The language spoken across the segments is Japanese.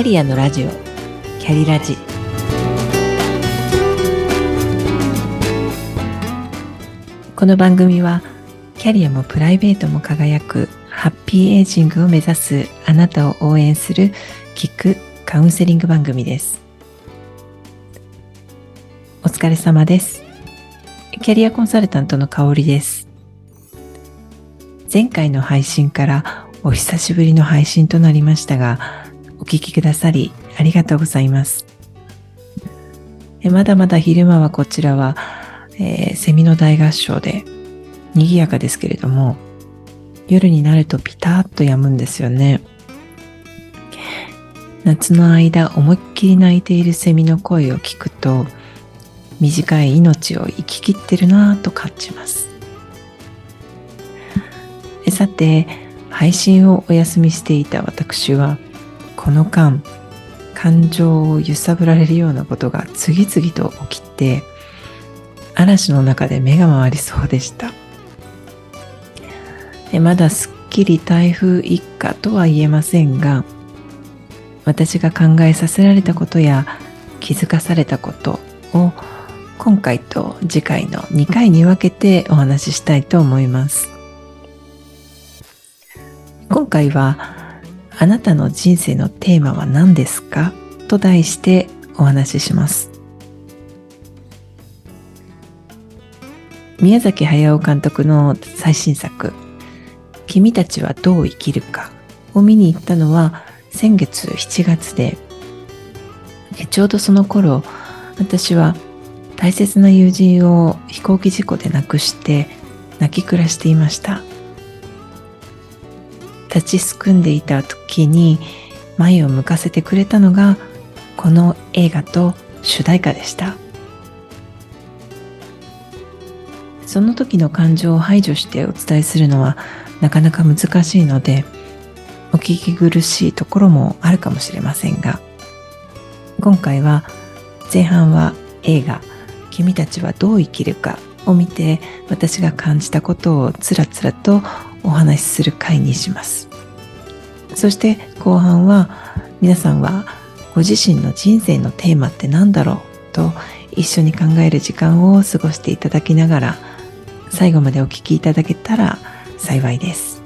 キャリアのラジオ。キャリラジ。この番組はキャリアもプライベートも輝くハッピーエイジングを目指すあなたを応援する聞くカウンセリング番組です。お疲れ様です。キャリアコンサルタントの香りです。前回の配信からお久しぶりの配信となりましたがお聞きくださりありがとうございます。まだまだ昼間はこちらは、えー、セミの大合唱で賑やかですけれども夜になるとピタッと止むんですよね。夏の間思いっきり泣いているセミの声を聞くと短い命を生き切ってるなぁと感じます。さて配信をお休みしていた私はこの間感情を揺さぶられるようなことが次々と起きて嵐の中で目が回りそうでした。まだすっきり台風一過とは言えませんが私が考えさせられたことや気づかされたことを今回と次回の2回に分けてお話ししたいと思います。今回はあなたの人生のテーマは何ですか？と題してお話しします。宮崎駿監督の最新作「君たちはどう生きるか」を見に行ったのは先月7月でちょうどその頃私は大切な友人を飛行機事故で亡くして泣き暮らしていました。立ちすくんでいた時に前を向かせてくれたのがこの映画と主題歌でした。その時の感情を排除してお伝えするのはなかなか難しいのでお聞き苦しいところもあるかもしれませんが今回は前半は映画「君たちはどう生きるか」を見て私が感じたことをつらつらとお話しする回にします。そして後半は皆さんはご自身の人生のテーマって何だろうと一緒に考える時間を過ごしていただきながら最後までお聞きいただけたら幸いです。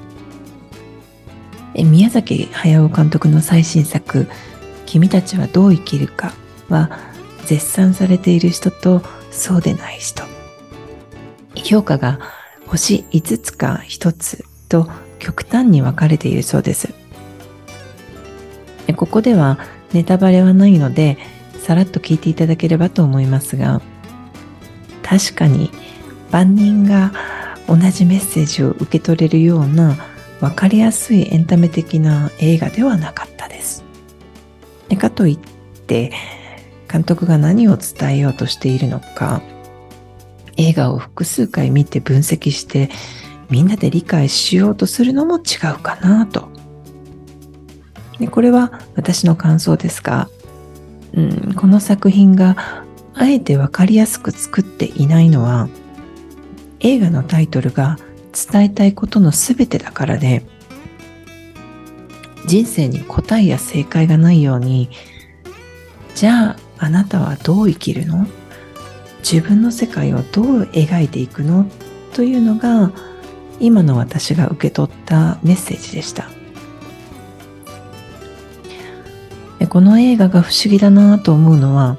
宮崎駿監督の最新作「君たちはどう生きるか」は絶賛されている人とそうでない人。評価が星5つか1つと極端に分かれているそうです。ここではネタバレはないのでさらっと聞いていただければと思いますが確かに万人が同じメッセージを受け取れるような分かりやすいエンタメ的な映画ではなかったです。でかといって監督が何を伝えようとしているのか映画を複数回見て分析してみんなで理解しようとするのも違うかなと。でこれは私の感想ですが、うん、この作品があえて分かりやすく作っていないのは映画のタイトルが伝えたいことの全てだからで人生に答えや正解がないようにじゃああなたはどう生きるの？自分の世界をどう描いていくの？というのが今の私が受け取ったメッセージでした。この映画が不思議だなと思うのは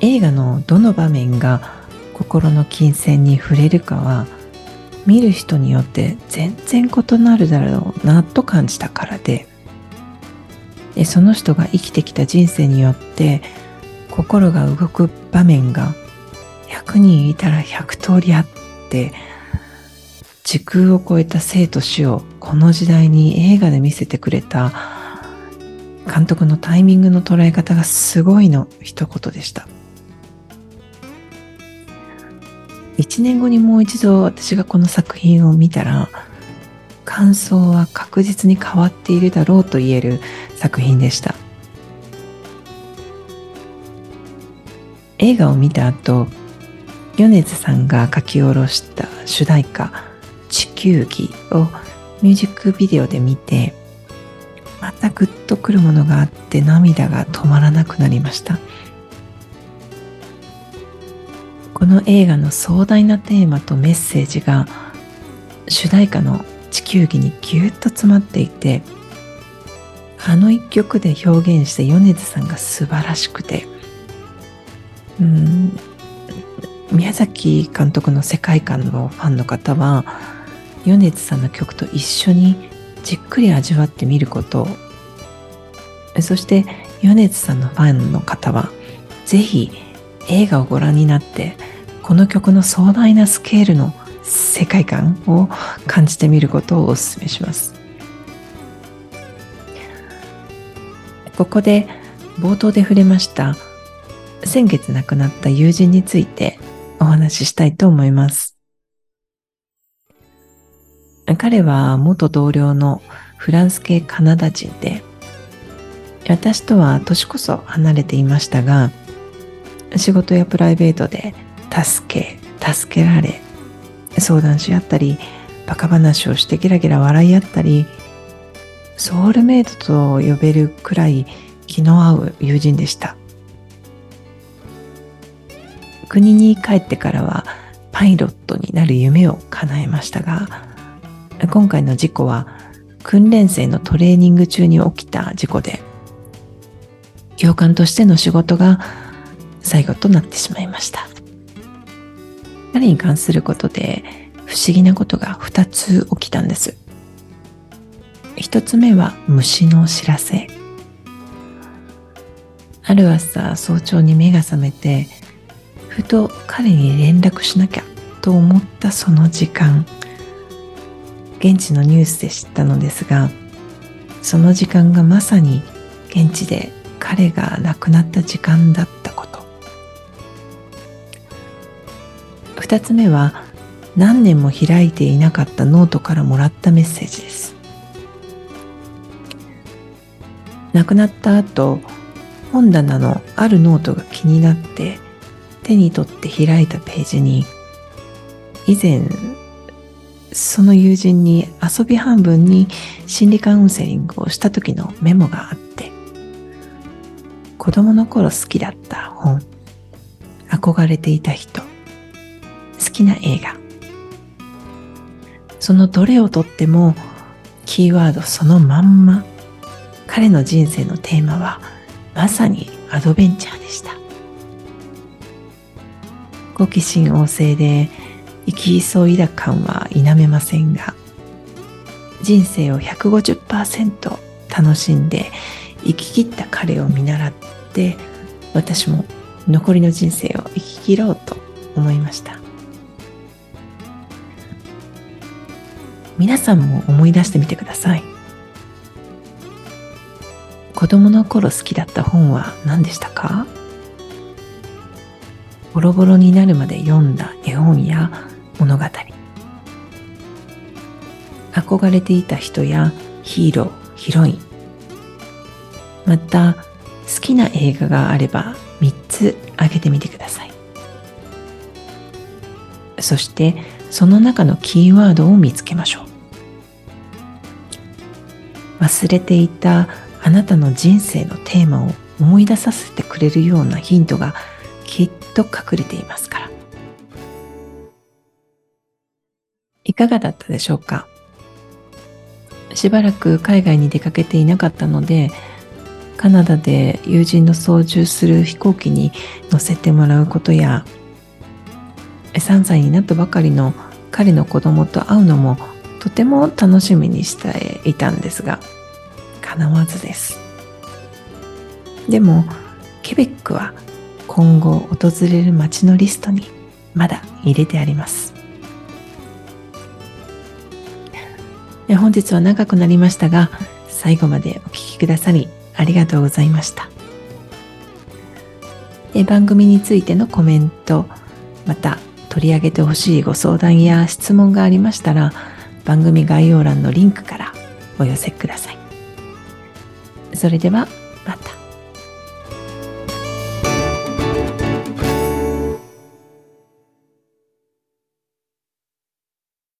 映画のどの場面が心の金銭に触れるかは見る人によって全然異なるだろうなと感じたからでその人が生きてきた人生によって心が動く場面が100人いたら100通りあって時空を超えた生と死をこの時代に映画で見せてくれた監督のタイミングの捉え方がすごいの一言でした。1年後にもう一度私がこの作品を見たら感想は確実に変わっているだろうと言える作品でした。映画を見た後米津さんが書き下ろした主題歌「地球儀」をミュージックビデオで見てまたグッとくるものがあって涙が止まらなくなりました。この映画の壮大なテーマとメッセージが主題歌の「地球儀」にぎゅっと詰まっていてあの一曲で表現して米津さんが素晴らしくて。うん。宮崎監督の世界観のファンの方は米津さんの曲と一緒にじっくり味わってみること。そして米津さんのファンの方はぜひ映画をご覧になってこの曲の壮大なスケールの世界観を感じてみることをお勧めします。ここで冒頭で触れました先月亡くなった友人についてお話ししたいと思います。彼は元同僚のフランス系カナダ人で、私とは年こそ離れていましたが、仕事やプライベートで助け、助けられ、相談し合ったり、バカ話をしてギラギラ笑い合ったり、ソウルメイトと呼べるくらい気の合う友人でした。国に帰ってからはパイロットになる夢を叶えましたが今回の事故は訓練生のトレーニング中に起きた事故で教官としての仕事が最後となってしまいました。彼に関することで不思議なことが2つ起きたんです。1つ目は虫の知らせ。ある朝早朝に目が覚めてふと彼に連絡しなきゃと思ったその時間。現地のニュースで知ったのですがその時間がまさに現地で彼が亡くなった時間だったこと。二つ目は何年も開いていなかったノートからもらったメッセージです。亡くなった後本棚のあるノートが気になって手に取って開いたページに以前その友人に遊び半分に心理カウンセリングをした時のメモがあって子供の頃好きだった本憧れていた人好きな映画。そのどれをとってもキーワードそのまんま彼の人生のテーマはまさにアドベンチャーでした。好奇心旺盛で生き急いだ感は否めませんが人生を150%楽しんで生き切った彼を見習って私も残りの人生を生き切ろうと思いました。皆さんも思い出してみてください。子供の頃好きだった本は何でしたか？ボロボロになるまで読んだ絵本や物語。憧れていた人やヒーローヒロイン。また好きな映画があれば3つ挙げてみてください。そしてその中のキーワードを見つけましょう。忘れていたあなたの人生のテーマを思い出させてくれるようなヒントがきっと隠れていますから。いかがだったでしょうか？しばらく海外に出かけていなかったので、カナダで友人の操縦する飛行機に乗せてもらうことや、3歳になったばかりの彼の子供と会うのもとても楽しみにしていたんですが、叶わずです。でも、ケベックは今後訪れる街のリストにまだ入れてあります。本日は長くなりましたが最後までお聴きくださりありがとうございました。番組についてのコメントまた取り上げてほしいご相談や質問がありましたら番組概要欄のリンクからお寄せください。それではまた。